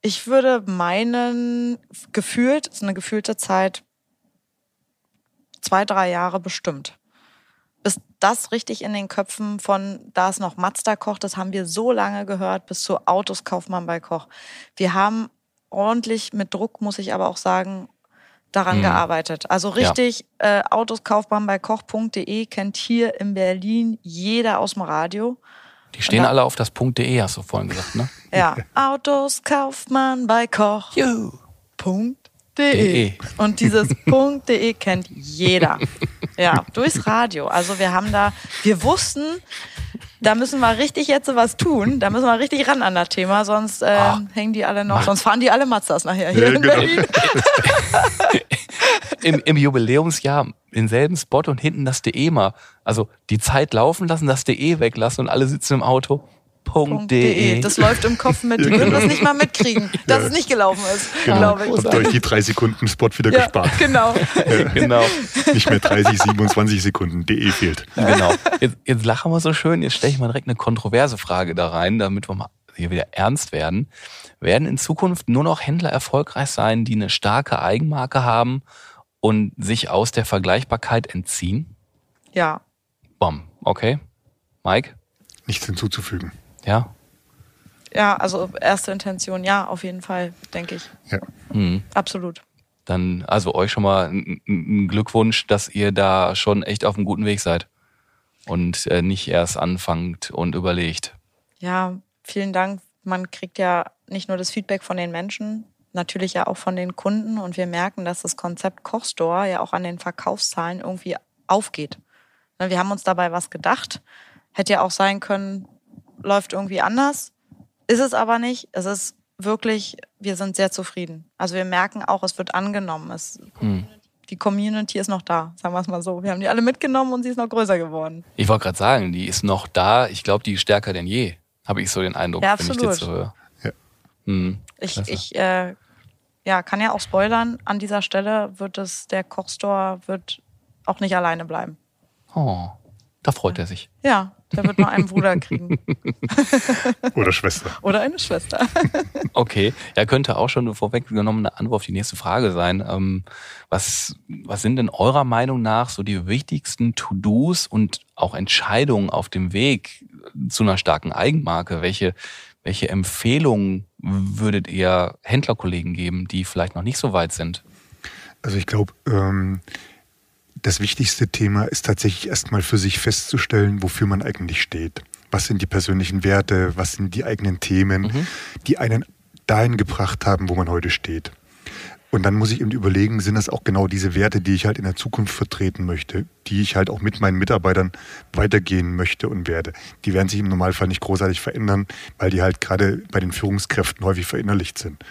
Ich würde meinen, gefühlt, ist eine gefühlte Zeit, zwei, drei Jahre bestimmt. Bis das richtig in den Köpfen von, da ist noch Mazda Koch, das haben wir so lange gehört, bis zu Autos Kaufmann bei Koch. Wir haben ordentlich mit Druck, muss ich aber auch sagen, daran mhm. gearbeitet. Also richtig, ja. äh, Autos kaufbar bei koch.de kennt hier in Berlin jeder aus dem Radio. Die stehen da, alle auf das .de, hast du vorhin gesagt, ne? Ja, Autos kauft man bei Koch. De. Und dieses .de kennt jeder. Ja, durchs Radio. Also wir haben da, wir wussten, da müssen wir richtig jetzt was tun. Da müssen wir richtig ran an das Thema, sonst äh, ah. hängen die alle noch, sonst fahren die alle Mazdas nachher hier ja, in genau. Berlin. Im, Im Jubiläumsjahr denselben Spot und hinten das DE mal. Also die Zeit laufen lassen, das DE weglassen und alle sitzen im Auto. Das läuft im Kopf mit. Die würden das nicht mal mitkriegen, dass es nicht gelaufen ist, Genau. glaube ich. Habt ihr euch die drei Sekunden Spot wieder Ja, gespart. genau. genau. Nicht mehr 30, 27 Sekunden. DE fehlt. genau. Jetzt, jetzt lachen wir so schön, jetzt stelle ich mal direkt eine kontroverse Frage da rein, damit wir mal hier wieder ernst werden. Werden in Zukunft nur noch Händler erfolgreich sein, die eine starke Eigenmarke haben und sich aus der Vergleichbarkeit entziehen? Ja, Bom, okay. Mike? Nichts hinzuzufügen. Ja? ja, also erste Intention, ja, auf jeden Fall, denke ich. Ja. Hm. Absolut. Dann also euch schon mal ein ein Glückwunsch, dass ihr da schon echt auf einem guten Weg seid und äh, nicht erst anfangt und überlegt. Ja, vielen Dank. Man kriegt ja nicht nur das Feedback von den Menschen, natürlich ja auch von den Kunden und wir merken, dass das Konzept Kochstore ja auch an den Verkaufszahlen irgendwie aufgeht. Ne, Wir haben uns dabei was gedacht. Hätte ja auch sein können, läuft irgendwie anders. Ist es aber nicht. Es ist wirklich, wir sind sehr zufrieden. Also wir merken auch, es wird angenommen. Es, Hm. die Community ist noch da, sagen wir es mal so. Wir haben die alle mitgenommen und sie ist noch größer geworden. Ich wollte gerade sagen, die ist noch da. Ich glaube, die ist stärker denn je. Habe ich so den Eindruck, Ja, wenn ich dir absolut. so höre. Ja. Hm. Ich, ich äh, ja, kann ja auch spoilern. An dieser Stelle wird es, der Kochstore wird auch nicht alleine bleiben. Oh, da freut er sich. Ja, der wird noch einen Bruder kriegen. Oder Schwester. Oder eine Schwester. Okay, ja, könnte auch schon eine vorweggenommene Antwort auf die nächste Frage sein. Ähm, was, was sind denn eurer Meinung nach so die wichtigsten To-Dos und auch Entscheidungen auf dem Weg zu einer starken Eigenmarke? Welche, welche Empfehlungen würdet ihr Händlerkollegen geben, die vielleicht noch nicht so weit sind? Also ich glaube, ähm, das wichtigste Thema ist tatsächlich erstmal für sich festzustellen, wofür man eigentlich steht. Was sind die persönlichen Werte, was sind die eigenen Themen, die einen dahin gebracht haben, wo man heute steht. Und dann muss ich eben überlegen, sind das auch genau diese Werte, die ich halt in der Zukunft vertreten möchte, die ich halt auch mit meinen Mitarbeitern weitergehen möchte und werde. Die werden sich im Normalfall nicht großartig verändern, weil die halt gerade bei den Führungskräften häufig verinnerlicht sind.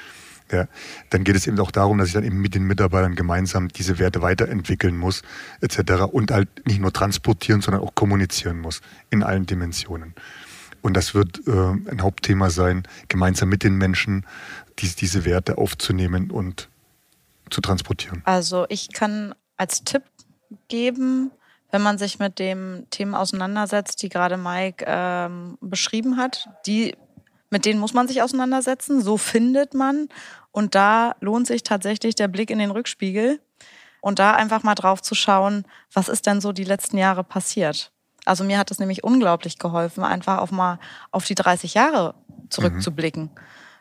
Ja, dann geht es eben auch darum, dass ich dann eben mit den Mitarbeitern gemeinsam diese Werte weiterentwickeln muss, etc. Und halt nicht nur transportieren, sondern auch kommunizieren muss in allen Dimensionen. Und das wird äh, ein Hauptthema sein, gemeinsam mit den Menschen dies, diese Werte aufzunehmen und zu transportieren. Also ich kann als Tipp geben, wenn man sich mit dem Themen auseinandersetzt, die gerade Mike ähm, beschrieben hat, die mit denen muss man sich auseinandersetzen. So findet man. Und da lohnt sich tatsächlich der Blick in den Rückspiegel und da einfach mal drauf zu schauen, was ist denn so die letzten Jahre passiert. Also mir hat es nämlich unglaublich geholfen, einfach auch mal auf die 30 Jahre zurückzublicken,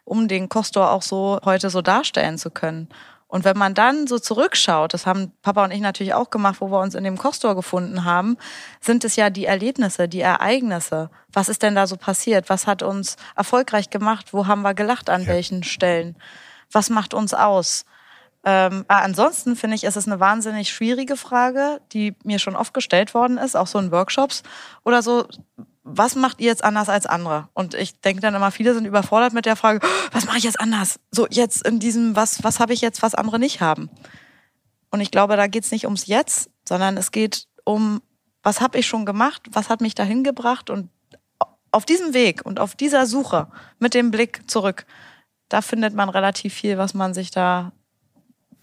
um den Kochstore auch so heute so darstellen zu können. Und wenn man dann so zurückschaut, das haben Papa und ich natürlich auch gemacht, wo wir uns in dem Kostor gefunden haben, sind es ja die Erlebnisse, die Ereignisse. Was ist denn da so passiert? Was hat uns erfolgreich gemacht? Wo haben wir gelacht an Ja. welchen Stellen? Was macht uns aus? Ähm, aber ansonsten finde ich, ist es eine wahnsinnig schwierige Frage, die mir schon oft gestellt worden ist, auch so in Workshops oder so. Was macht ihr jetzt anders als andere? Und ich denke dann immer, viele sind überfordert mit der Frage, was mache ich jetzt anders? So jetzt in diesem, was, was habe ich jetzt, was andere nicht haben? Und ich glaube, da geht es nicht ums Jetzt, sondern es geht um, was habe ich schon gemacht, was hat mich dahin gebracht und auf diesem Weg und auf dieser Suche mit dem Blick zurück, da findet man relativ viel, was man sich da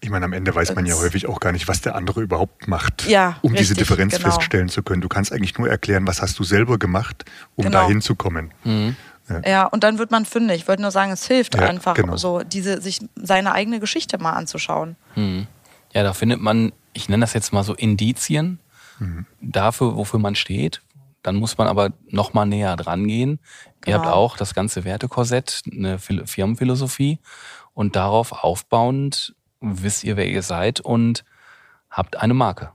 Ich meine, am Ende weiß man ja häufig auch gar nicht, was der andere überhaupt macht, Ja, um diese richtig, Differenz genau. feststellen zu können. Du kannst eigentlich nur erklären, was hast du selber gemacht, um Genau. dahin zu kommen. Mhm. Ja, und dann wird man fündig. Ich wollte nur sagen, es hilft Ja, einfach, genau. so diese, sich seine eigene Geschichte mal anzuschauen. Mhm. Ja, da findet man, ich nenne das jetzt mal so Indizien dafür, wofür man steht. Dann muss man aber noch mal näher dran gehen. Ihr habt Genau. auch das ganze Wertekorsett, eine Phil- Firmenphilosophie und darauf aufbauend wisst ihr, wer ihr seid und habt eine Marke.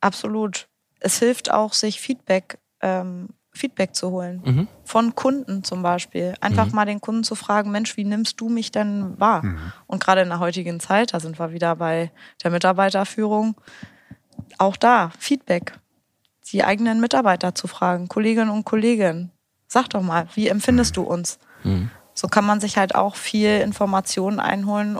Absolut. Es hilft auch, sich Feedback, ähm, Feedback zu holen. Mhm. Von Kunden zum Beispiel. Einfach Mhm. mal den Kunden zu fragen, Mensch, wie nimmst du mich denn wahr? Mhm. Und gerade in der heutigen Zeit, da sind wir wieder bei der Mitarbeiterführung, auch da Feedback. Die eigenen Mitarbeiter zu fragen, Kolleginnen und Kollegen. Sag doch mal, wie empfindest du uns? Mhm. So kann man sich halt auch viel Informationen einholen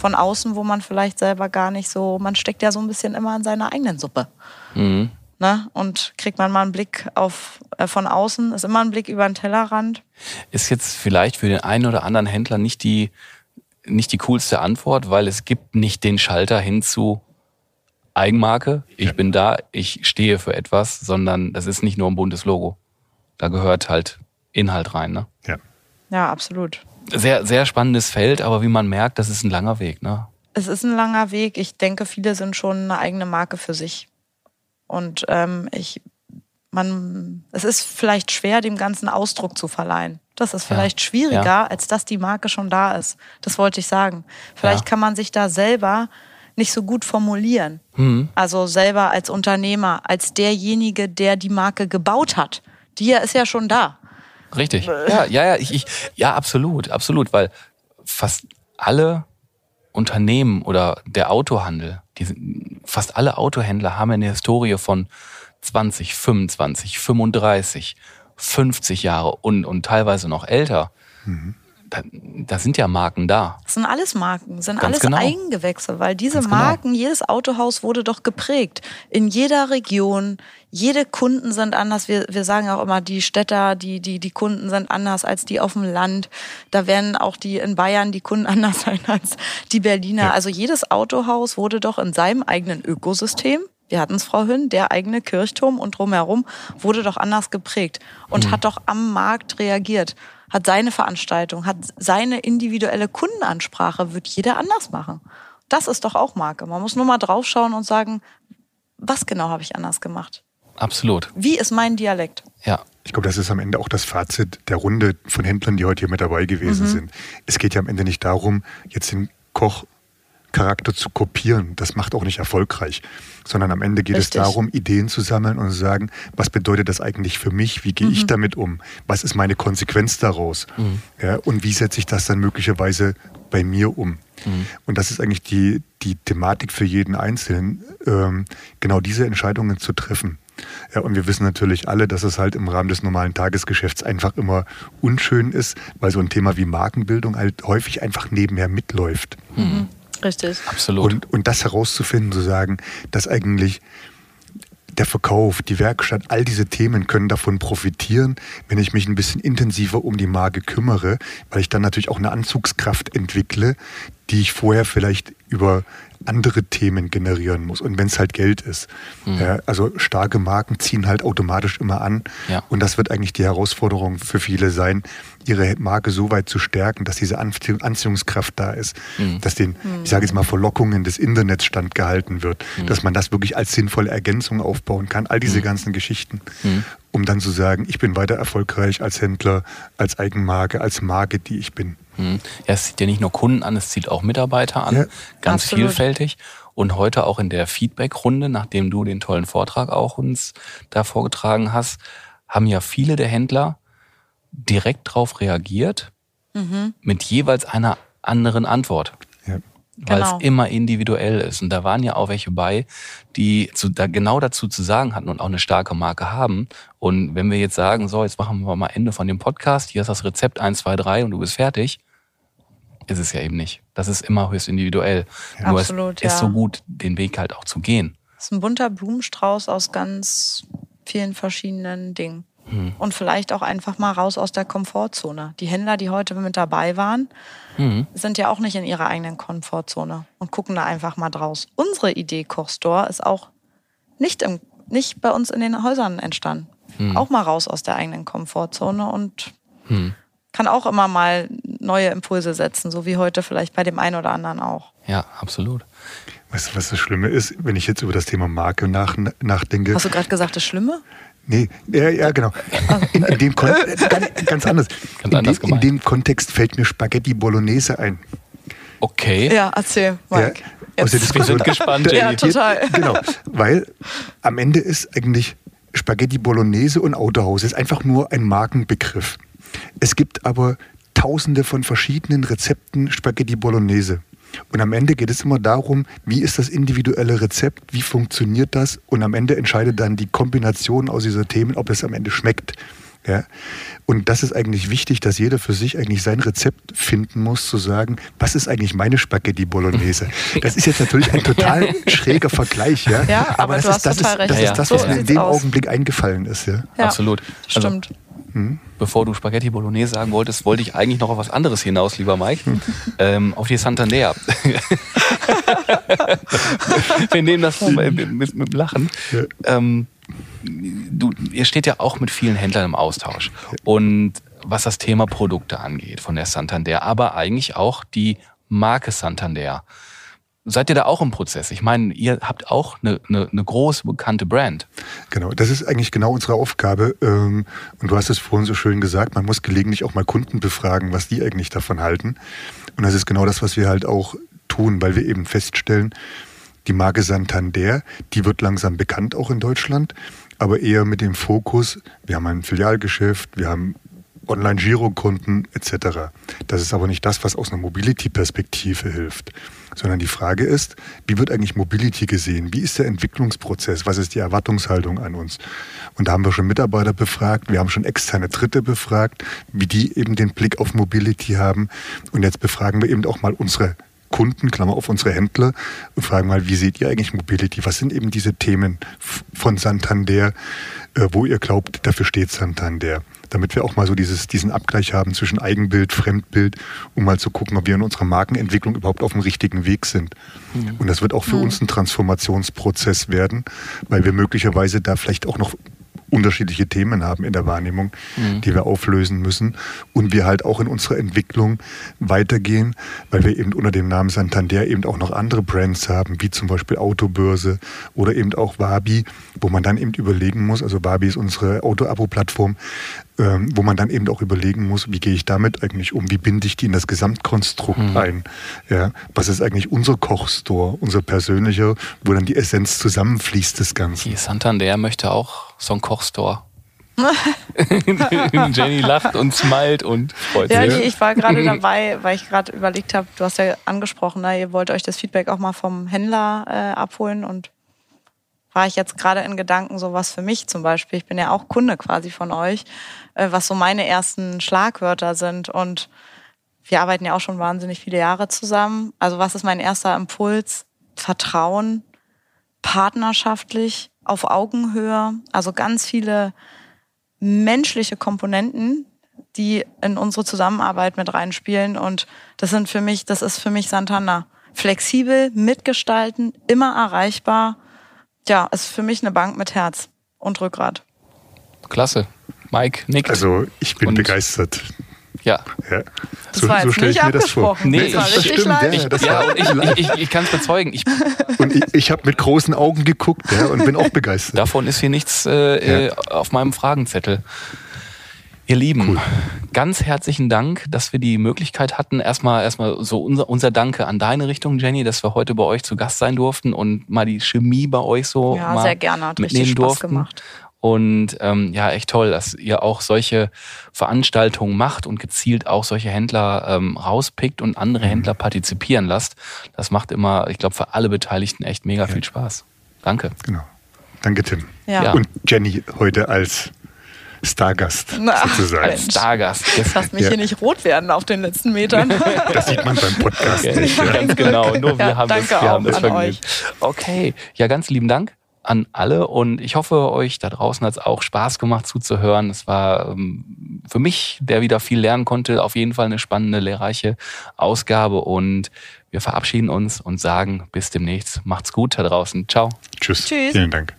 von außen, wo man vielleicht selber gar nicht so, man steckt ja so ein bisschen immer in seiner eigenen Suppe. Mhm. Ne? Und kriegt man mal einen Blick auf, äh, von außen, ist immer ein Blick über den Tellerrand. Ist jetzt vielleicht für den einen oder anderen Händler nicht die, nicht die coolste Antwort, weil es gibt nicht den Schalter hin zu Eigenmarke, ich bin da, ich stehe für etwas, sondern das ist nicht nur ein buntes Logo. Da gehört halt Inhalt rein. Ne? Ja. Ja, absolut. Sehr, sehr spannendes Feld, aber wie man merkt, das ist ein langer Weg. Ne? Es ist ein langer Weg. Ich denke, viele sind schon eine eigene Marke für sich. Und ähm, ich, man, es ist vielleicht schwer, dem Ganzen Ausdruck zu verleihen. Das ist vielleicht ja. schwieriger, ja. als dass die Marke schon da ist. Das wollte ich sagen. Vielleicht ja. kann man sich da selber nicht so gut formulieren. Mhm. Also selber als Unternehmer, als derjenige, der die Marke gebaut hat. Die ist ja schon da. Richtig. Ja, ja, ja, ich, ich, ja, absolut, absolut, weil fast alle Unternehmen oder der Autohandel, die, fast alle Autohändler haben eine Historie von 20, 25, 35, 50 Jahre und, und teilweise noch älter. Mhm. Da, da, sind ja Marken da. Das sind alles Marken, sind Ganz alles genau. Eigengewächse, weil diese Ganz genau. Marken, genau. jedes Autohaus wurde doch geprägt. In jeder Region, jede Kunden sind anders. Wir, wir sagen auch immer, die Städter, die, die, die Kunden sind anders als die auf dem Land. Da werden auch die in Bayern die Kunden anders sein als die Berliner. Ja. Also jedes Autohaus wurde doch in seinem eigenen Ökosystem wir hatten es vorhin, der eigene Kirchturm und drumherum wurde doch anders geprägt und mhm. hat doch am Markt reagiert hat seine Veranstaltung, hat seine individuelle Kundenansprache, wird jeder anders machen. Das ist doch auch Marke. Man muss nur mal draufschauen und sagen, was genau habe ich anders gemacht? Absolut. Wie ist mein Dialekt? Ja. Ich glaube, das ist am Ende auch das Fazit der Runde von Händlern, die heute hier mit dabei gewesen mhm. sind. Es geht ja am Ende nicht darum, jetzt den Koch Charakter zu kopieren. Das macht auch nicht erfolgreich, sondern am Ende geht Richtig. es darum, Ideen zu sammeln und zu sagen, was bedeutet das eigentlich für mich? Wie gehe mhm. ich damit um? Was ist meine Konsequenz daraus? Mhm. Ja, und wie setze ich das dann möglicherweise bei mir um? Mhm. Und das ist eigentlich die, die Thematik für jeden Einzelnen, ähm, genau diese Entscheidungen zu treffen. Ja, und wir wissen natürlich alle, dass es halt im Rahmen des normalen Tagesgeschäfts einfach immer unschön ist, weil so ein Thema wie Markenbildung halt häufig einfach nebenher mitläuft. Mhm. Richtig. Absolut. Und, und das herauszufinden, zu sagen, dass eigentlich der Verkauf, die Werkstatt, all diese Themen können davon profitieren, wenn ich mich ein bisschen intensiver um die Marke kümmere, weil ich dann natürlich auch eine Anzugskraft entwickle, die ich vorher vielleicht über andere Themen generieren muss. Und wenn es halt Geld ist. Mhm. Ja, also starke Marken ziehen halt automatisch immer an. Ja. Und das wird eigentlich die Herausforderung für viele sein, ihre Marke so weit zu stärken, dass diese Anziehungskraft da ist, mhm. dass den, ich sage jetzt mal, Verlockungen des Internets standgehalten wird, mhm. dass man das wirklich als sinnvolle Ergänzung aufbauen kann, all diese mhm. ganzen Geschichten, mhm. um dann zu sagen, ich bin weiter erfolgreich als Händler, als Eigenmarke, als Marke, die ich bin. Mhm. Ja, es zieht ja nicht nur Kunden an, es zieht auch Mitarbeiter an, ja. ganz Absolut. vielfältig. Und heute auch in der Feedback-Runde, nachdem du den tollen Vortrag auch uns da vorgetragen hast, haben ja viele der Händler direkt darauf reagiert mhm. mit jeweils einer anderen Antwort. Ja. Weil genau. es immer individuell ist. Und da waren ja auch welche bei, die zu, da genau dazu zu sagen hatten und auch eine starke Marke haben. Und wenn wir jetzt sagen, so, jetzt machen wir mal Ende von dem Podcast, hier ist das Rezept 1, 2, 3 und du bist fertig, ist es ja eben nicht. Das ist immer höchst individuell. Ja. Nur Absolut, es ja. ist so gut, den Weg halt auch zu gehen. Es ist ein bunter Blumenstrauß aus ganz vielen verschiedenen Dingen. Mhm. Und vielleicht auch einfach mal raus aus der Komfortzone. Die Händler, die heute mit dabei waren, mhm. sind ja auch nicht in ihrer eigenen Komfortzone und gucken da einfach mal draus. Unsere Idee Kochstore ist auch nicht, im, nicht bei uns in den Häusern entstanden. Mhm. Auch mal raus aus der eigenen Komfortzone und mhm. kann auch immer mal neue Impulse setzen, so wie heute vielleicht bei dem einen oder anderen auch. Ja, absolut. Weißt du, was das Schlimme ist, wenn ich jetzt über das Thema Marke nach, nachdenke? Hast du gerade gesagt, das Schlimme? Nee, ja, ja genau. In, in dem Kon ganz, ganz anders. Ganz in, dem, in dem Kontext fällt mir Spaghetti Bolognese ein. Okay. Ja, erzähl, Mike. Ja, aus der Diskussion. Wir sind gespannt, Ja, total. Genau, weil am Ende ist eigentlich Spaghetti Bolognese und Autohaus ist einfach nur ein Markenbegriff. Es gibt aber tausende von verschiedenen Rezepten Spaghetti Bolognese. Und am Ende geht es immer darum, wie ist das individuelle Rezept, wie funktioniert das und am Ende entscheidet dann die Kombination aus dieser Themen, ob es am Ende schmeckt. Ja? Und das ist eigentlich wichtig, dass jeder für sich eigentlich sein Rezept finden muss, zu sagen, was ist eigentlich meine Spaghetti Bolognese? Das ist jetzt natürlich ein total schräger Vergleich, ja. ja aber, aber das, ist, das, ist, das, ist, das, was so mir in dem aus. Augenblick eingefallen ist, ja. ja Absolut. Also, Stimmt. Hm? Bevor du Spaghetti Bolognese sagen wolltest, wollte ich eigentlich noch auf was anderes hinaus, lieber Mike. Hm. Ähm, auf die Santander. Wir nehmen das mit, mit, mit Lachen. Ja. Ähm, du, ihr steht ja auch mit vielen Händlern im Austausch. Und was das Thema Produkte angeht von der Santander, aber eigentlich auch die Marke Santander. Seid ihr da auch im Prozess? Ich meine, ihr habt auch eine, eine, eine große, bekannte Brand. Genau, das ist eigentlich genau unsere Aufgabe. Ähm, und du hast es vorhin so schön gesagt, man muss gelegentlich auch mal Kunden befragen, was die eigentlich davon halten. Und das ist genau das, was wir halt auch tun, weil wir eben feststellen, die Marke Santander, die wird langsam bekannt auch in Deutschland, aber eher mit dem Fokus, wir haben ein Filialgeschäft, wir haben Online-Girokonten etc. Das ist aber nicht das, was aus einer Mobility-Perspektive hilft, sondern die Frage ist, wie wird eigentlich Mobility gesehen? Wie ist der Entwicklungsprozess? Was ist die Erwartungshaltung an uns? Und da haben wir schon Mitarbeiter befragt, wir haben schon externe Dritte befragt, wie die eben den Blick auf Mobility haben. Und jetzt befragen wir eben auch mal unsere Kunden, Klammer auf unsere Händler, und fragen mal, wie seht ihr eigentlich Mobility? Was sind eben diese Themen von Santander, äh, wo ihr glaubt, dafür steht Santander? Damit wir auch mal so dieses, diesen Abgleich haben zwischen Eigenbild, Fremdbild, um mal zu gucken, ob wir in unserer Markenentwicklung überhaupt auf dem richtigen Weg sind. Mhm. Und das wird auch für mhm. uns ein Transformationsprozess werden, weil wir möglicherweise da vielleicht auch noch unterschiedliche Themen haben in der Wahrnehmung, mhm. die wir auflösen müssen. Und wir halt auch in unserer Entwicklung weitergehen, weil wir eben unter dem Namen Santander eben auch noch andere Brands haben, wie zum Beispiel Autobörse oder eben auch Wabi, wo man dann eben überlegen muss, also Wabi ist unsere Auto-Abo-Plattform, ähm, wo man dann eben auch überlegen muss, wie gehe ich damit eigentlich um, wie binde ich die in das Gesamtkonstrukt mhm. ein. Ja, was ist eigentlich unser Kochstore, unser persönlicher, wo dann die Essenz zusammenfließt, das Ganze. Die Santander möchte auch so ein Kochstore. Jenny lacht und smilet und freut ja, sich. Ja, ich war gerade dabei, weil ich gerade überlegt habe, du hast ja angesprochen, na, ne, ihr wollt euch das Feedback auch mal vom Händler äh, abholen und war ich jetzt gerade in Gedanken so was für mich zum Beispiel. Ich bin ja auch Kunde quasi von euch, was so meine ersten Schlagwörter sind. Und wir arbeiten ja auch schon wahnsinnig viele Jahre zusammen. Also was ist mein erster Impuls? Vertrauen, partnerschaftlich, auf Augenhöhe. Also ganz viele menschliche Komponenten, die in unsere Zusammenarbeit mit reinspielen. Und das sind für mich, das ist für mich Santana. Flexibel, mitgestalten, immer erreichbar ja, ist für mich eine Bank mit Herz und Rückgrat. Klasse. Mike, Nick. Also ich bin begeistert. Ja. ja. Das so, war so stelle ich mir das vor. Nee, das, das stimmt. Ja, ich, das ja, ich, ich, ich kann es bezeugen. Ich, und ich, ich habe mit großen Augen geguckt ja, und bin auch begeistert. Davon ist hier nichts äh, ja. auf meinem Fragenzettel. Ihr Lieben, cool. ganz herzlichen Dank, dass wir die Möglichkeit hatten. Erstmal, erstmal so unser, unser Danke an deine Richtung, Jenny, dass wir heute bei euch zu Gast sein durften und mal die Chemie bei euch so ja, mal sehr gerne. Hat mitnehmen Spaß durften. Gemacht. Und ähm, ja, echt toll, dass ihr auch solche Veranstaltungen macht und gezielt auch solche Händler ähm, rauspickt und andere mhm. Händler partizipieren lasst. Das macht immer, ich glaube, für alle Beteiligten echt mega ja. viel Spaß. Danke. Genau. Danke, Tim. Ja. Und Jenny heute als Stargast Na, sozusagen. Stargast. Lass mich ja. hier nicht rot werden auf den letzten Metern. Das sieht man beim Podcast okay. nicht. Ja. Ganz genau. Nur wir ja, haben das, wir haben das Vergnügen. Okay. Ja, ganz lieben Dank an alle und ich hoffe, euch da draußen hat es auch Spaß gemacht zuzuhören. Es war ähm, für mich, der wieder viel lernen konnte, auf jeden Fall eine spannende, lehrreiche Ausgabe und wir verabschieden uns und sagen bis demnächst. Macht's gut da draußen. Ciao. Tschüss. Tschüss. Vielen Dank.